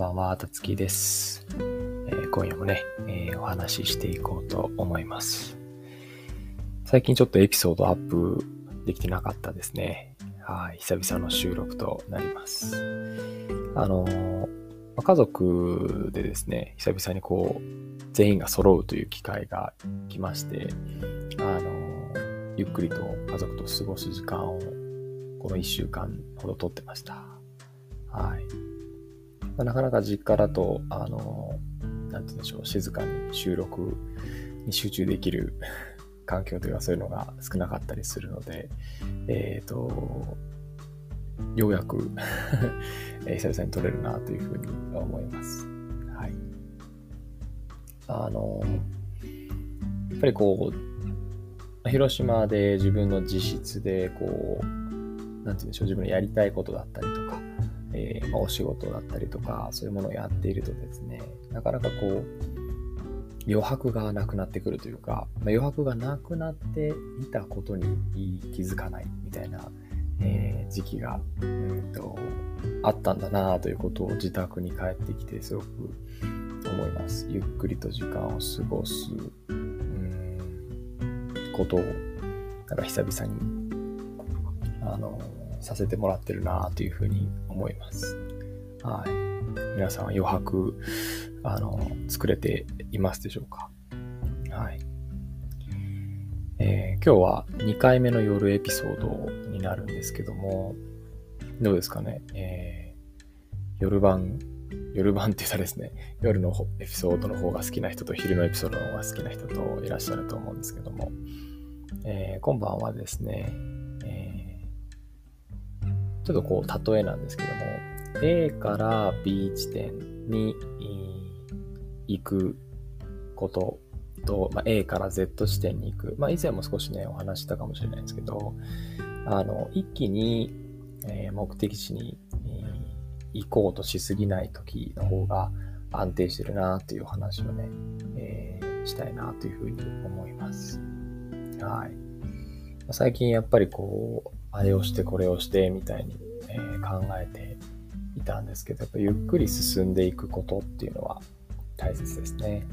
ばんは、たつきです、えー、今夜もね、えー、お話ししていこうと思います。最近ちょっとエピソードアップできてなかったですね。はい、久々の収録となります。あのー、家族でですね、久々にこう、全員が揃うという機会が来まして、あのゆっくりと家族と過ごす時間をこの1週間ほどとってました。はい。まあ、なかなか実家だと、あの、なんて言うんでしょう、静かに収録に集中できる 環境というかそういうのが少なかったりするので、えっ、ー、と、ようやく 久々に撮れるなというふうに思います。はい。あの、やっぱりこう、広島で自分の自室でこう、なんて言うんでしょう、自分のやりたいことだったりとか、えー、まあ、お仕事だったりとか、そういうものをやっているとですね、なかなかこう、余白がなくなってくるというか、まあ、余白がなくなっていたことに気づかないみたいな、えー、時期が、うんと、あったんだなということを自宅に帰ってきてすごく思います。ゆっくりと時間を過ごす、うん、ことを、なんか久々に、あの、させてもらってるなというふうに思います。はい。皆さん余白、あの、作れていますでしょうか？はい。えー、今日は2回目の夜エピソードになるんですけども、どうですかね？えー、夜晩、夜晩って言ったらですね、夜のエピソードの方が好きな人と昼のエピソードの方が好きな人といらっしゃると思うんですけども、えー、今晩はですね、ちょっとこう、例えなんですけども、A から B 地点に行くことと、まあ、A から Z 地点に行く。まあ、以前も少しね、お話したかもしれないんですけど、あの、一気に、え、目的地に、行こうとしすぎない時の方が安定してるなという話をね、えー、したいなというふうに思います。はい。最近やっぱりこう、あれをしてこれをしてみたいに、え、考えていたんですけど、やっぱゆっくり進んでいくことっていうのは大切ですね。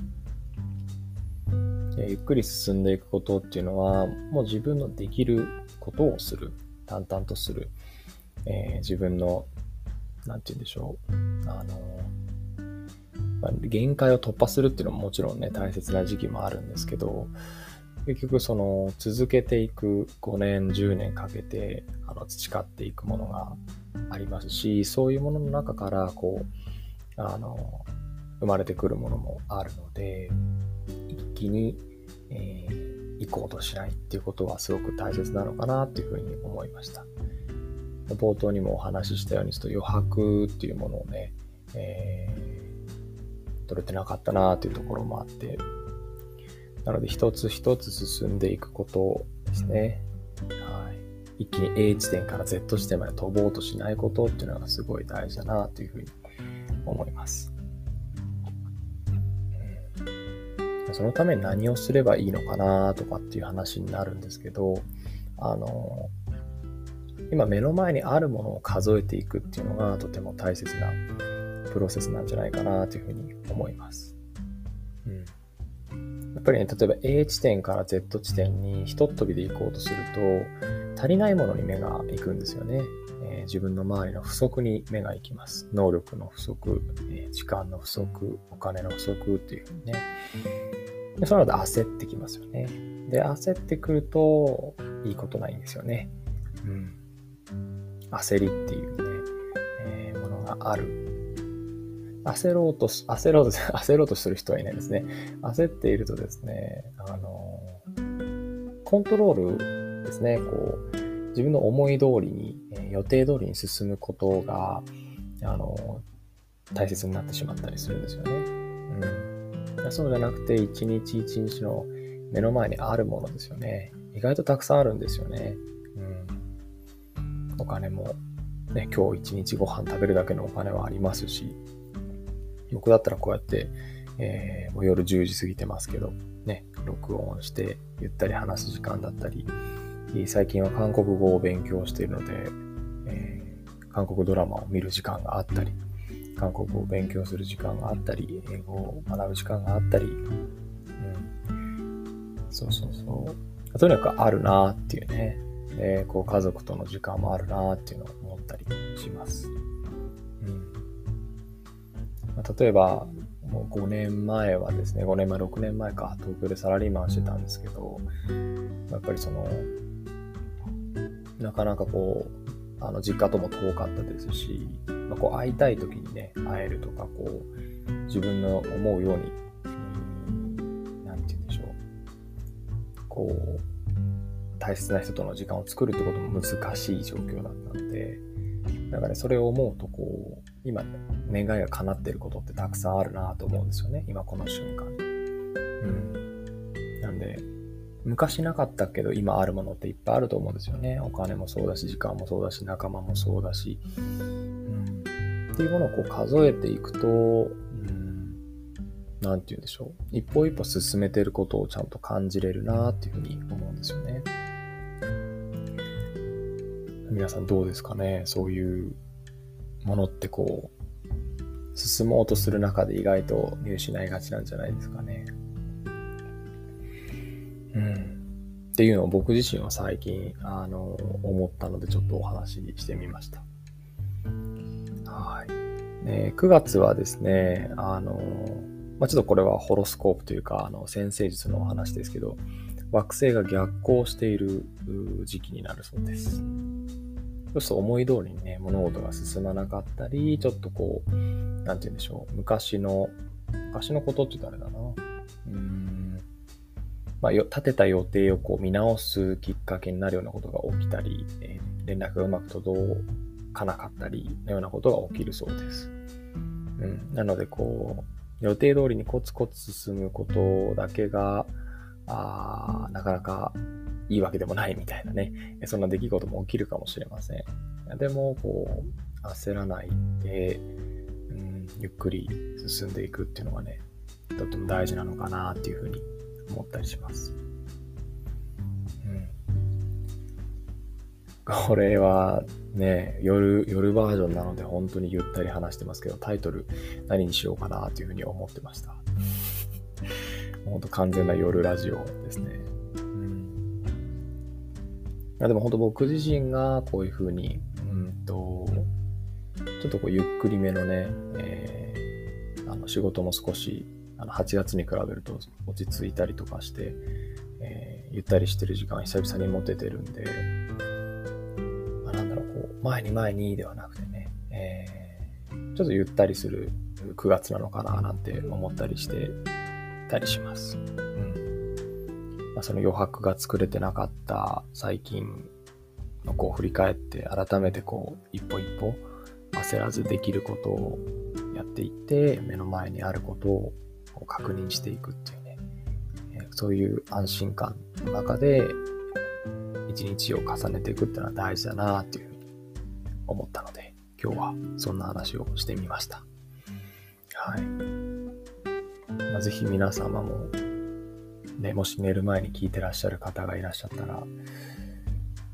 ゆっくり進んでいくことっていうのは、もう自分のできることをする。淡々とする。えー、自分の、なんて言うんでしょう。あの、まあ、限界を突破するっていうのももちろんね、大切な時期もあるんですけど、結局その続けていく5年、10年かけてあの培っていくものがありますし、そういうものの中からこう、あの、生まれてくるものもあるので、一気に、えー、行こうとしないっていうことはすごく大切なのかなっていうふうに思いました。冒頭にもお話ししたように、ちょっと余白っていうものをね、えー、取れてなかったなっていうところもあって、なので一つ一つ進んでいくことですね。はい。一気に A 地点から Z 地点まで飛ぼうとしないことっていうのがすごい大事だなというふうに思います。そのために何をすればいいのかなとかっていう話になるんですけど、あの、今目の前にあるものを数えていくっていうのがとても大切なプロセスなんじゃないかなというふうに思います。うんやっぱりね、例えば A 地点から Z 地点にひとっ飛びで行こうとすると、足りないものに目が行くんですよね。えー、自分の周りの不足に目が行きます。能力の不足、えー、時間の不足、お金の不足っていうふうにね。でそうなると焦ってきますよね。で、焦ってくると、いいことないんですよね。うん。焦りっていうね、えー、ものがある焦ろうと、焦ろうと、焦ろうとする人はいないですね。焦っているとですね、あの、コントロールですね、こう、自分の思い通りに、予定通りに進むことが、あの、大切になってしまったりするんですよね。うん。そうじゃなくて、一日一日の目の前にあるものですよね。意外とたくさんあるんですよね。うん。お金も、ね、今日一日ご飯食べるだけのお金はありますし、僕だったらこうやって、えー、もう夜10時過ぎてますけど、ね、録音してゆったり話す時間だったり、最近は韓国語を勉強しているので、えー、韓国ドラマを見る時間があったり、韓国語を勉強する時間があったり、英語を学ぶ時間があったり、うん、そうそうそう。とにかくあるなっていうね。で、こう家族との時間もあるなっていうのを思ったりします。例えば、もう5年前はですね、5年前、6年前か、東京でサラリーマンしてたんですけど、やっぱりその、なかなかこう、あの、実家とも遠かったですし、まあ、こう、会いたい時にね、会えるとか、こう、自分の思うように、うん、なんて言うんでしょう。こう、大切な人との時間を作るってことも難しい状況だったので、だからね、それを思うと、こう、今、願いが叶っていることってたくさんあるなと思うんですよね。今この瞬間。うん。なんで、昔なかったけど今あるものっていっぱいあると思うんですよね。お金もそうだし、時間もそうだし、仲間もそうだし。うん。っていうものをこう数えていくと、う、んて言うんでしょう。一歩一歩進めてることをちゃんと感じれるなっていうふうに思うんですよね。皆さんどうですかね？そういうものってこう、進もうとする中で意外と見失いがちなんじゃないですかね。うん。っていうのを僕自身は最近、あの、思ったのでちょっとお話ししてみました。はい。ね、9月はですね、あの、まあ、ちょっとこれはホロスコープというか、あの、先生術のお話ですけど、惑星が逆行している時期になるそうです。そうすると思い通りにね、物事が進まなかったり、ちょっとこう、なんて言うんでしょう、昔の、昔のことって言ったらあれだな。うん。まあ、立てた予定をこう見直すきっかけになるようなことが起きたり、えー、連絡がうまく届かなかったりのようなことが起きるそうです。うん。なので、こう、予定通りにコツコツ進むことだけが、あなかなかいいわけでもないみたいなね、そんな出来事も起きるかもしれません。でも、こう、焦らないで、うん、ゆっくり進んでいくっていうのがね、とっても大事なのかなっていうふうに思ったりします。うん。これはね、夜、夜バージョンなので本当にゆったり話してますけど、タイトル何にしようかなというふうに思ってました。本当完全な夜ラジオですね。やでも本当僕自身がこういうふうに、うんと、ちょっとこうゆっくりめのね、えー、あの仕事も少し、あの8月に比べると落ち着いたりとかして、えー、ゆったりしてる時間久々に持ててるんで、まあ、なんだろう、こう、前に前にではなくてね、えー、ちょっとゆったりする9月なのかななんて思ったりしてたりします。うんまあ、その余白が作れてなかった最近のこう振り返って改めてこう一歩一歩焦らずできることをやっていって目の前にあることを確認していくっていうね、そういう安心感の中で一日を重ねていくっていうのは大事だなっていうふうに思ったので今日はそんな話をしてみました。はい。まあ、ぜひ皆様もね、もし寝る前に聞いてらっしゃる方がいらっしゃったら、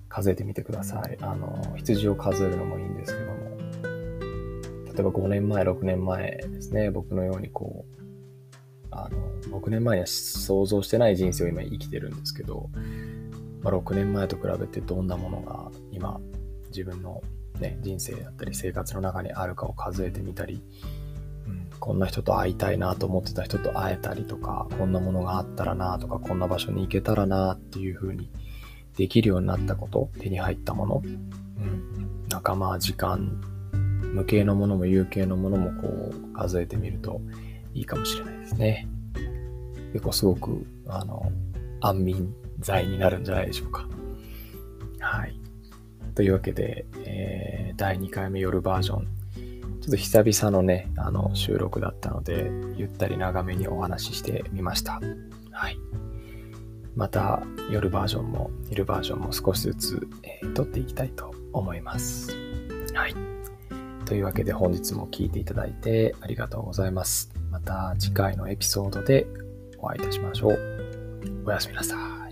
数えてみてください。あの、羊を数えるのもいいんですけども、例えば5年前、6年前ですね、僕のようにこう、あの、6年前には想像してない人生を今生きてるんですけど、まあ、6年前と比べてどんなものが今、自分のね、人生だったり生活の中にあるかを数えてみたり、こんな人と会いたいなと思ってた人と会えたりとか、こんなものがあったらなとか、こんな場所に行けたらなっていう風にできるようになったこと、手に入ったもの、うん、仲間、時間、無形のものも有形のものもこう数えてみるといいかもしれないですね。結構すごく、あの、安眠剤になるんじゃないでしょうか。はい。というわけで、えー、第2回目夜バージョンちょっと久々のね、あの、収録だったので、ゆったり長めにお話ししてみました。はい。また、夜バージョンも、昼バージョンも少しずつ、えー、撮っていきたいと思います。はい。というわけで本日も聴いていただいてありがとうございます。また次回のエピソードでお会いいたしましょう。おやすみなさい。